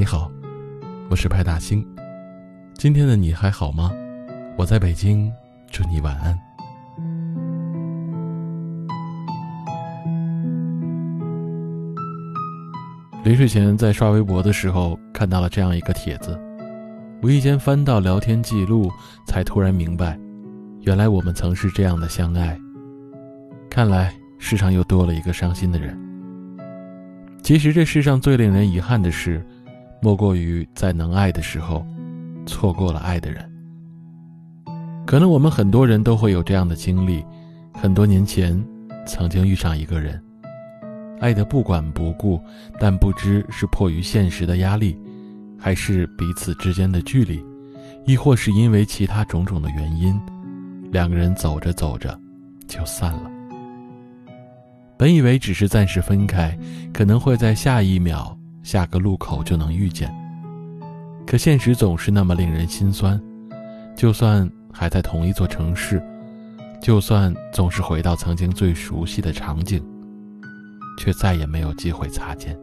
你好，我是派大星。今天的你还好吗？我在北京，祝你晚安。临睡前在刷微博的时候，看到了这样一个帖子，无意间翻到聊天记录，才突然明白，原来我们曾是这样的相爱。看来世上又多了一个伤心的人。其实这世上最令人遗憾的事，莫过于在能爱的时候，错过了爱的人。可能我们很多人都会有这样的经历：很多年前，曾经遇上一个人，爱的不管不顾，但不知是迫于现实的压力，还是彼此之间的距离，亦或是因为其他种种的原因，两个人走着走着，就散了。本以为只是暂时分开，可能会在下一秒、下个路口就能遇见。可现实总是那么令人心酸，就算还在同一座城市，就算总是回到曾经最熟悉的场景，却再也没有机会擦肩。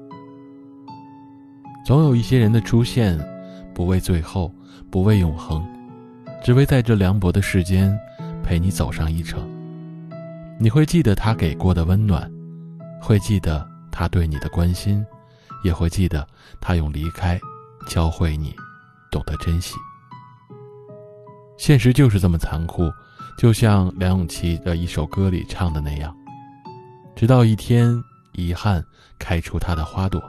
总有一些人的出现，不为最后，不为永恒，只为在这凉薄的世间陪你走上一程。你会记得他给过的温暖，会记得他对你的关心，也会记得他用离开教会你懂得珍惜。现实就是这么残酷，就像梁咏琪的一首歌里唱的那样：“直到一天，遗憾开出它的花朵，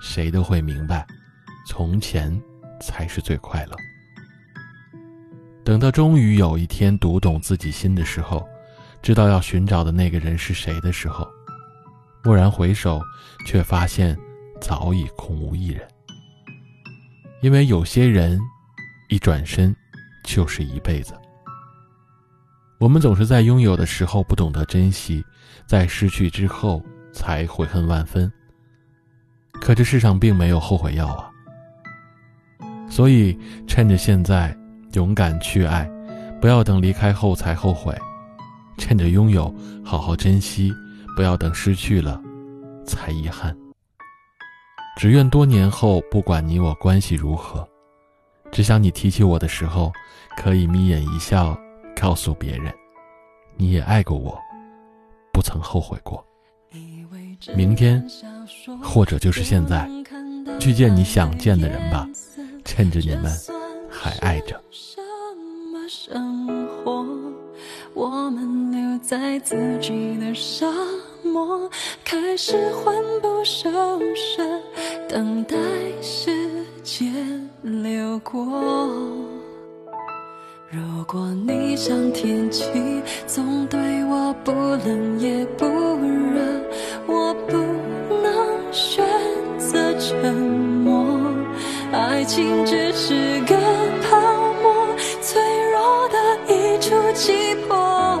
谁都会明白，从前才是最快乐。”等到终于有一天读懂自己心的时候。知道要寻找的那个人是谁的时候，蓦然回首，却发现早已空无一人。因为有些人，一转身就是一辈子。我们总是在拥有的时候不懂得珍惜，在失去之后才悔恨万分。可这世上并没有后悔药啊！所以趁着现在，勇敢去爱，不要等离开后才后悔。趁着拥有，好好珍惜，不要等失去了，才遗憾。只愿多年后，不管你我关系如何，只想你提起我的时候，可以眯眼一笑，告诉别人，你也爱过我，不曾后悔过。明天，或者就是现在，去见你想见的人吧，趁着你们还爱着生活。我们留在自己的沙漠，开始魂不守舍，等待时间流过。如果你像天气，总对我不冷也不热，我不能选择沉默。爱情只是个泡沫，脆弱的一触即破。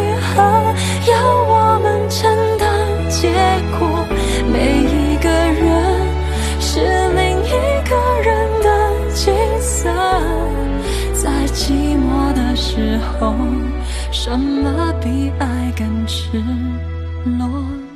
什么比爱更赤裸？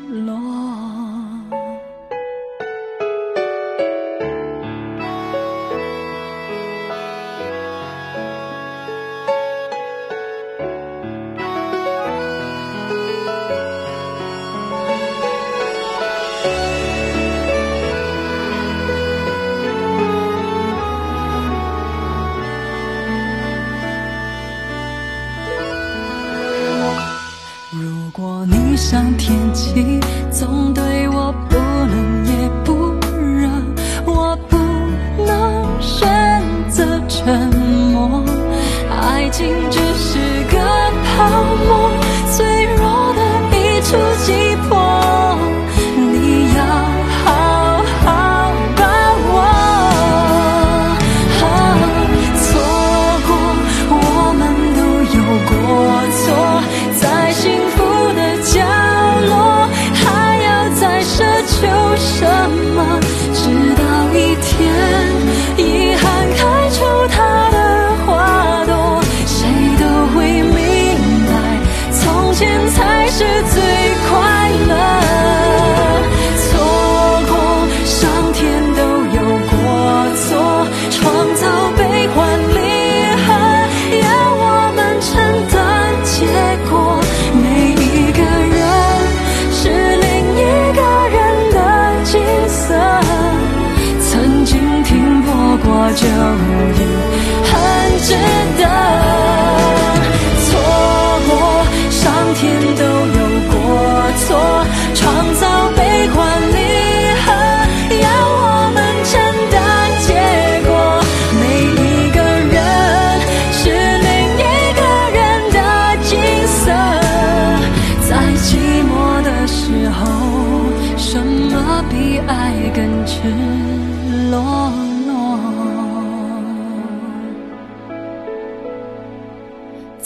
像天气总对我不冷也不热。我不能选择沉默。爱情这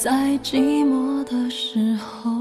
在寂寞的时候，